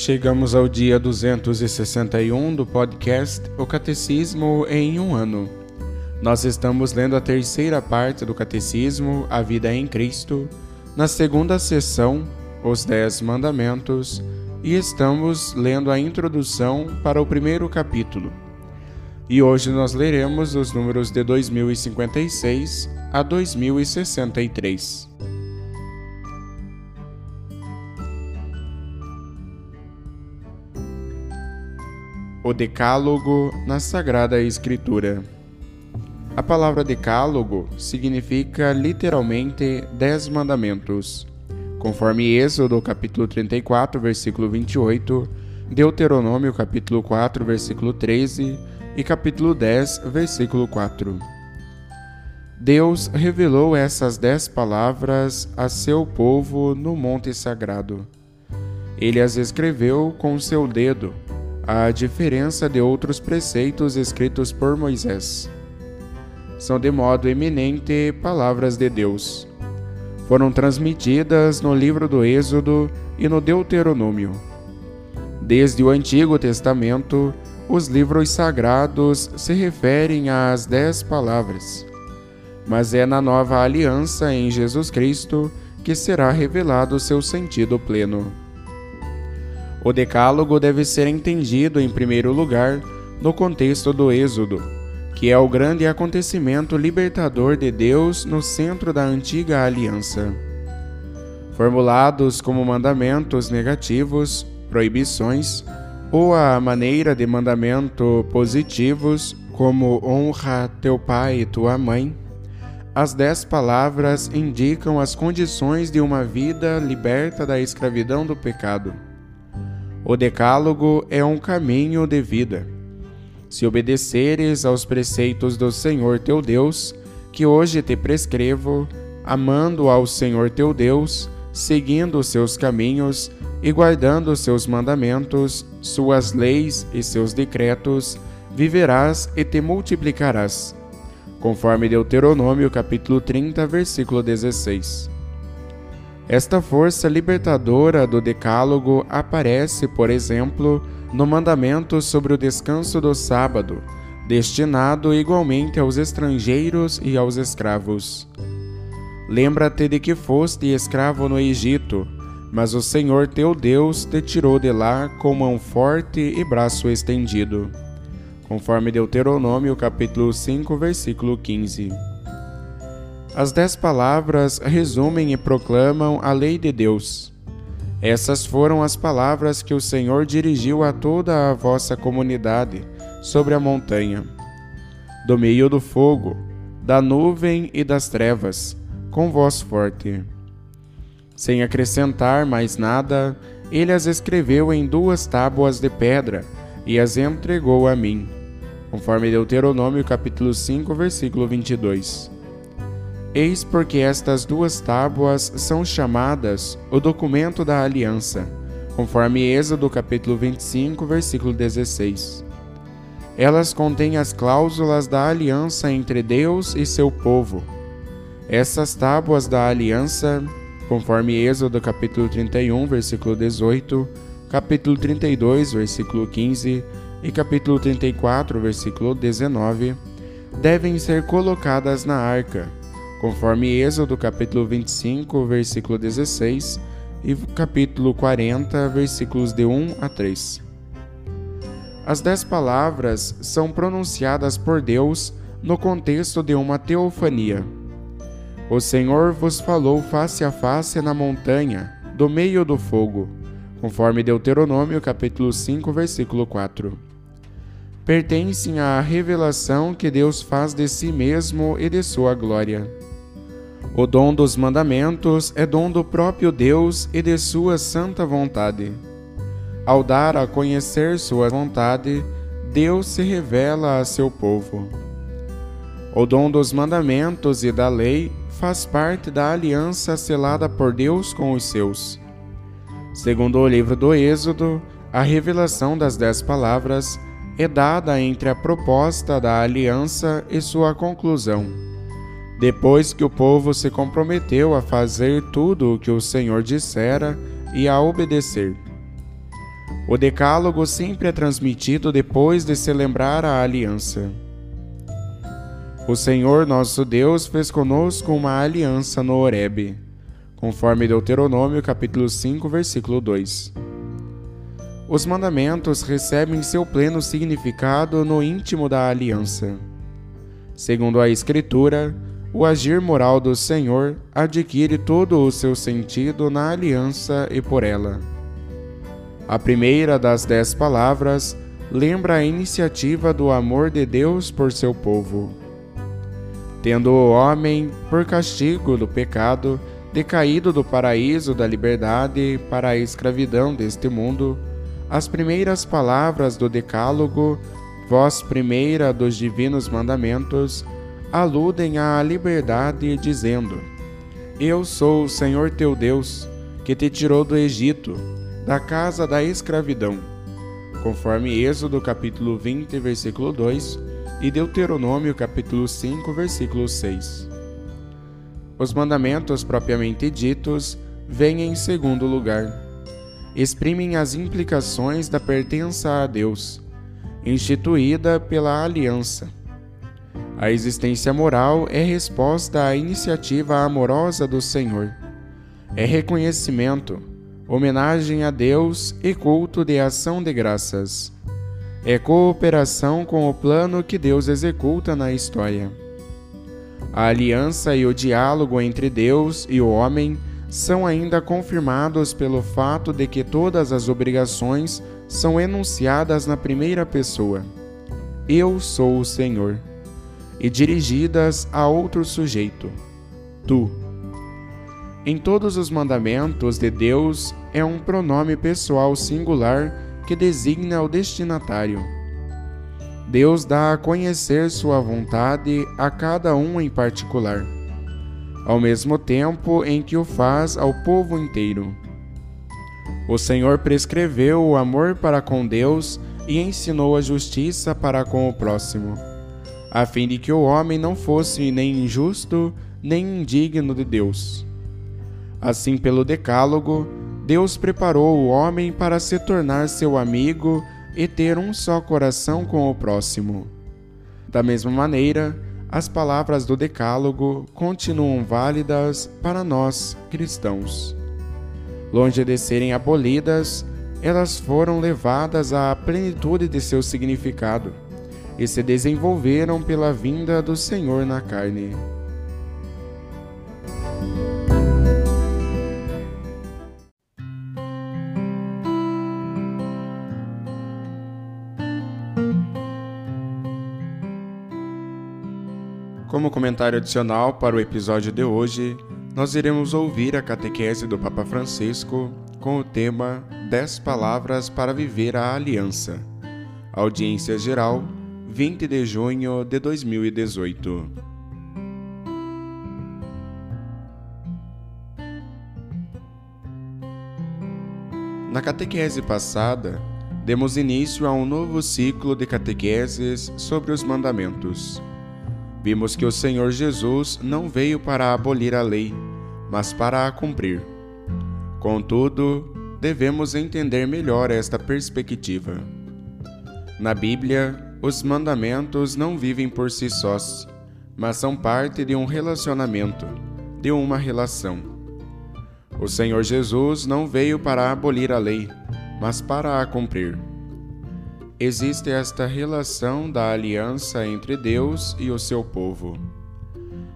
Chegamos ao dia 261 do podcast O Catecismo em um ano. Nós estamos lendo a terceira parte do Catecismo, A Vida em Cristo, na segunda sessão, Os Dez Mandamentos, e estamos lendo a introdução para o primeiro capítulo. E hoje nós leremos os números de 2056 a 2063. O Decálogo na Sagrada Escritura. A palavra decálogo significa literalmente dez mandamentos, conforme Êxodo capítulo 34, versículo 28, Deuteronômio capítulo 4, versículo 13 e capítulo 10, versículo 4. Deus revelou essas dez palavras a seu povo no Monte Sagrado. Ele as escreveu com seu dedo à diferença de outros preceitos escritos por Moisés. São de modo eminente palavras de Deus. Foram transmitidas no livro do Êxodo e no Deuteronômio. Desde o Antigo Testamento, os livros sagrados se referem às dez palavras. Mas é na nova aliança em Jesus Cristo que será revelado seu sentido pleno. O Decálogo deve ser entendido, em primeiro lugar, no contexto do Êxodo, que é o grande acontecimento libertador de Deus no centro da antiga aliança. Formulados como mandamentos negativos, proibições, ou a maneira de mandamento positivos, como honra teu pai e tua mãe, as dez palavras indicam as condições de uma vida liberta da escravidão do pecado. O Decálogo é um caminho de vida. Se obedeceres aos preceitos do Senhor teu Deus, que hoje te prescrevo, amando ao Senhor teu Deus, seguindo os seus caminhos e guardando os seus mandamentos, suas leis e seus decretos, viverás e te multiplicarás. Conforme Deuteronômio capítulo 30, versículo 16. Esta força libertadora do Decálogo aparece, por exemplo, no mandamento sobre o descanso do sábado, destinado igualmente aos estrangeiros e aos escravos. Lembra-te de que foste escravo no Egito, mas o Senhor teu Deus te tirou de lá com mão forte e braço estendido. Conforme Deuteronômio capítulo 5, versículo 15. As dez palavras resumem e proclamam a lei de Deus. Essas foram as palavras que o Senhor dirigiu a toda a vossa comunidade sobre a montanha. Do meio do fogo, da nuvem e das trevas, com voz forte. Sem acrescentar mais nada, ele as escreveu em duas tábuas de pedra e as entregou a mim. Conforme Deuteronômio capítulo 5, versículo 22. Eis porque estas duas tábuas são chamadas o documento da aliança, conforme Êxodo capítulo 25, versículo 16. Elas contêm as cláusulas da aliança entre Deus e seu povo. Essas tábuas da aliança, conforme Êxodo capítulo 31, versículo 18, capítulo 32, versículo 15 e capítulo 34, versículo 19, devem ser colocadas na arca conforme Êxodo capítulo 25, versículo 16 e capítulo 40, versículos de 1 a 3. As dez palavras são pronunciadas por Deus no contexto de uma teofania. O Senhor vos falou face a face na montanha, do meio do fogo, conforme Deuteronômio capítulo 5, versículo 4. Pertencem à revelação que Deus faz de si mesmo e de sua glória. O dom dos mandamentos é dom do próprio Deus e de sua santa vontade. Ao dar a conhecer sua vontade, Deus se revela a seu povo. O dom dos mandamentos e da lei faz parte da aliança selada por Deus com os seus. Segundo o livro do Êxodo, a revelação das dez palavras é dada entre a proposta da aliança e sua conclusão depois que o povo se comprometeu a fazer tudo o que o Senhor dissera e a obedecer. O Decálogo sempre é transmitido depois de celebrar a aliança. O Senhor nosso Deus fez conosco uma aliança no Horebe, conforme Deuteronômio capítulo 5, versículo 2. Os mandamentos recebem seu pleno significado no íntimo da aliança. Segundo a Escritura, o agir moral do Senhor adquire todo o seu sentido na aliança e por ela. A primeira das dez palavras lembra a iniciativa do amor de Deus por seu povo. Tendo o homem, por castigo do pecado, decaído do paraíso da liberdade para a escravidão deste mundo, as primeiras palavras do Decálogo, voz primeira dos divinos mandamentos, aludem à liberdade, dizendo: Eu sou o Senhor teu Deus, que te tirou do Egito, da casa da escravidão. Conforme Êxodo capítulo 20, versículo 2 e Deuteronômio capítulo 5, versículo 6. Os mandamentos propriamente ditos vêm em segundo lugar. Exprimem as implicações da pertença a Deus, instituída pela aliança a existência moral é resposta à iniciativa amorosa do Senhor. É reconhecimento, homenagem a Deus e culto de ação de graças. É cooperação com o plano que Deus executa na história. A aliança e o diálogo entre Deus e o homem são ainda confirmados pelo fato de que todas as obrigações são enunciadas na primeira pessoa. Eu sou o Senhor e dirigidas a outro sujeito, tu. Em todos os mandamentos de Deus é um pronome pessoal singular que designa o destinatário. Deus dá a conhecer sua vontade a cada um em particular, ao mesmo tempo em que o faz ao povo inteiro. O Senhor prescreveu o amor para com Deus e ensinou a justiça para com o próximo a fim de que o homem não fosse nem injusto, nem indigno de Deus. Assim, pelo Decálogo, Deus preparou o homem para se tornar seu amigo e ter um só coração com o próximo. Da mesma maneira, as palavras do Decálogo continuam válidas para nós cristãos. Longe de serem abolidas, elas foram levadas à plenitude de seu significado e se desenvolveram pela vinda do Senhor na carne. Como comentário adicional para o episódio de hoje, nós iremos ouvir a catequese do Papa Francisco com o tema 10 Palavras para Viver a Aliança. Audiência Geral, 20 de junho de 2018. Na catequese passada, demos início a um novo ciclo de catequeses sobre os mandamentos. Vimos que o Senhor Jesus não veio para abolir a lei, mas para a cumprir. Contudo, devemos entender melhor esta perspectiva. Na Bíblia, os mandamentos não vivem por si sós, mas são parte de um relacionamento, de uma relação. O Senhor Jesus não veio para abolir a lei, mas para a cumprir. Existe esta relação da aliança entre Deus e o seu povo.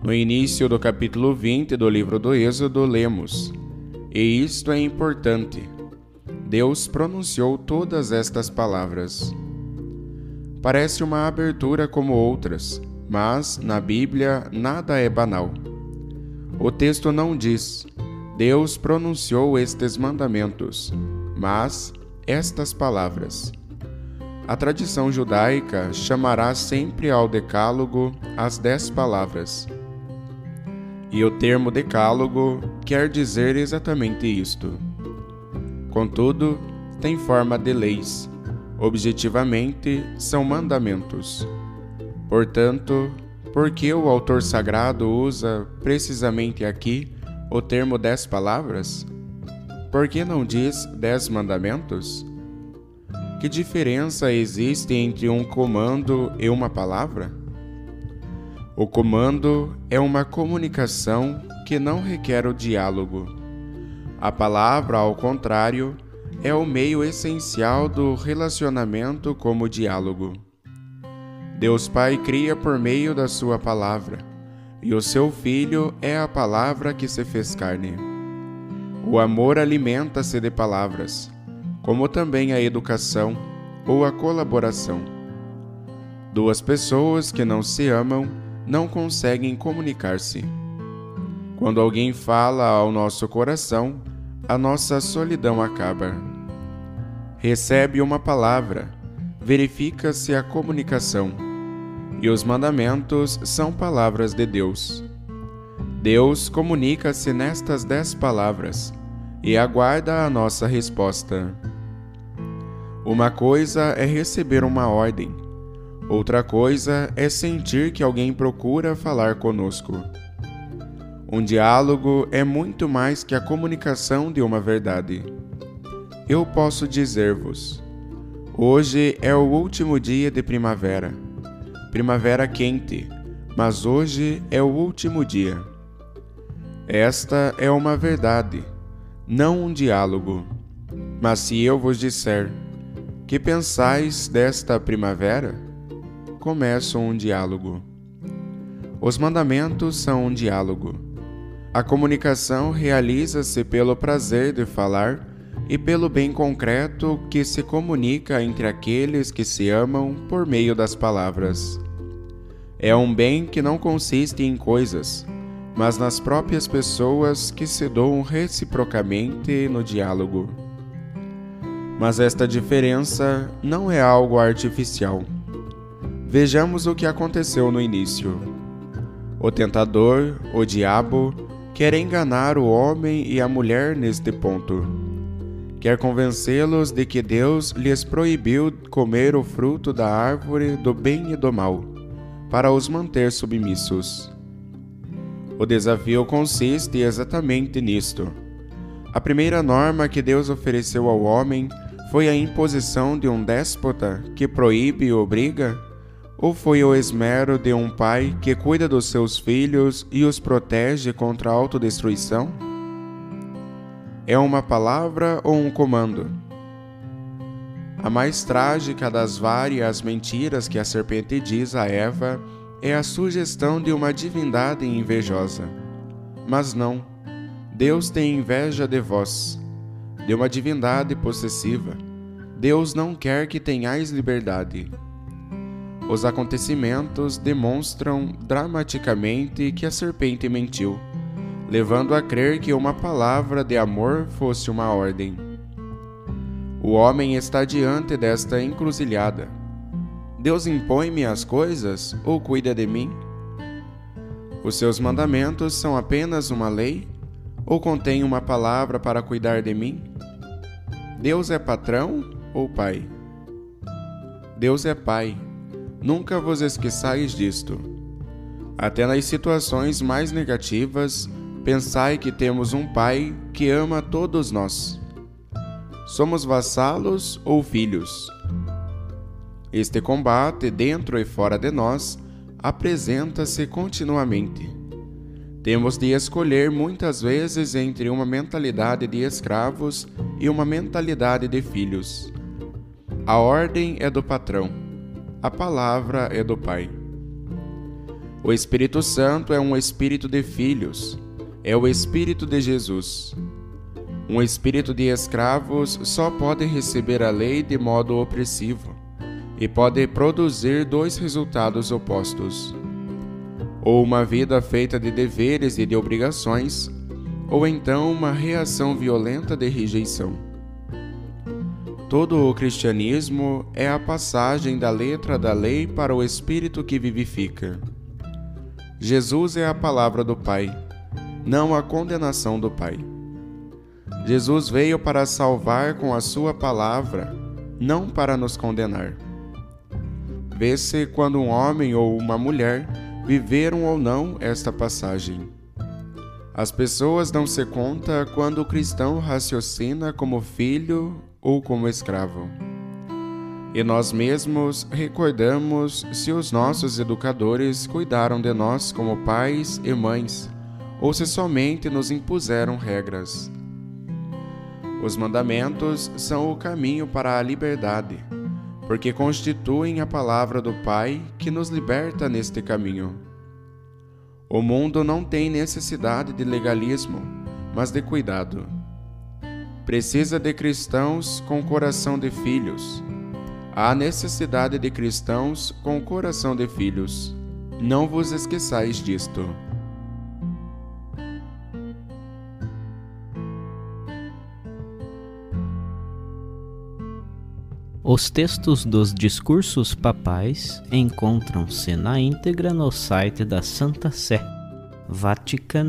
No início do capítulo 20 do livro do Êxodo, lemos: E isto é importante. Deus pronunciou todas estas palavras. Parece uma abertura como outras, mas na Bíblia nada é banal. O texto não diz: Deus pronunciou estes mandamentos, mas estas palavras. A tradição judaica chamará sempre ao Decálogo as dez palavras. E o termo Decálogo quer dizer exatamente isto. Contudo, tem forma de leis. Objetivamente, são mandamentos. Portanto, por que o autor sagrado usa precisamente aqui o termo dez palavras? Por que não diz dez mandamentos? Que diferença existe entre um comando e uma palavra? O comando é uma comunicação que não requer o diálogo. A palavra, ao contrário, é o meio essencial do relacionamento como diálogo. Deus Pai cria por meio da Sua palavra, e o seu Filho é a palavra que se fez carne. O amor alimenta-se de palavras, como também a educação ou a colaboração. Duas pessoas que não se amam não conseguem comunicar-se. Quando alguém fala ao nosso coração, a nossa solidão acaba. Recebe uma palavra, verifica-se a comunicação e os mandamentos são palavras de Deus. Deus comunica-se nestas dez palavras e aguarda a nossa resposta. Uma coisa é receber uma ordem, outra coisa é sentir que alguém procura falar conosco. Um diálogo é muito mais que a comunicação de uma verdade. Eu posso dizer-vos: hoje é o último dia de primavera primavera quente, mas hoje é o último dia. Esta é uma verdade, não um diálogo. Mas se eu vos disser, que pensais desta primavera? Começa um diálogo. Os mandamentos são um diálogo. A comunicação realiza-se pelo prazer de falar e pelo bem concreto que se comunica entre aqueles que se amam por meio das palavras. É um bem que não consiste em coisas, mas nas próprias pessoas que se doam reciprocamente no diálogo. Mas esta diferença não é algo artificial. Vejamos o que aconteceu no início. O tentador, o diabo, quer enganar o homem e a mulher neste ponto quer convencê-los de que Deus lhes proibiu comer o fruto da árvore do bem e do mal, para os manter submissos. O desafio consiste exatamente nisto. A primeira norma que Deus ofereceu ao homem foi a imposição de um déspota que proíbe e obriga? Ou foi o esmero de um pai que cuida dos seus filhos e os protege contra a autodestruição? É uma palavra ou um comando? A mais trágica das várias mentiras que a serpente diz a Eva é a sugestão de uma divindade invejosa. Mas não, Deus tem inveja de vós, de uma divindade possessiva. Deus não quer que tenhais liberdade. Os acontecimentos demonstram dramaticamente que a serpente mentiu levando a crer que uma palavra de amor fosse uma ordem. O homem está diante desta encruzilhada. Deus impõe-me as coisas ou cuida de mim? Os seus mandamentos são apenas uma lei ou contém uma palavra para cuidar de mim? Deus é patrão ou pai? Deus é pai. Nunca vos esqueçais disto. Até nas situações mais negativas, Pensai que temos um Pai que ama todos nós. Somos vassalos ou filhos? Este combate, dentro e fora de nós, apresenta-se continuamente. Temos de escolher muitas vezes entre uma mentalidade de escravos e uma mentalidade de filhos. A ordem é do patrão, a palavra é do Pai. O Espírito Santo é um espírito de filhos, é o Espírito de Jesus. Um espírito de escravos só pode receber a lei de modo opressivo e pode produzir dois resultados opostos: ou uma vida feita de deveres e de obrigações, ou então uma reação violenta de rejeição. Todo o cristianismo é a passagem da letra da lei para o espírito que vivifica. Jesus é a palavra do Pai, não a condenação do Pai. Jesus veio para salvar com a sua palavra, não para nos condenar. Vê-se quando um homem ou uma mulher viveram ou não esta passagem. As pessoas dão se conta quando o cristão raciocina como filho ou como escravo. E nós mesmos recordamos se os nossos educadores cuidaram de nós como pais e mães, ou se somente nos impuseram regras. Os mandamentos são o caminho para a liberdade, porque constituem a palavra do Pai que nos liberta neste caminho. O mundo não tem necessidade de legalismo, mas de cuidado. Precisa de cristãos com coração de filhos. Há necessidade de cristãos com coração de filhos. Não vos esqueçais disto. Os textos dos discursos papais encontram-se na íntegra no site da Santa Sé, vatican.va.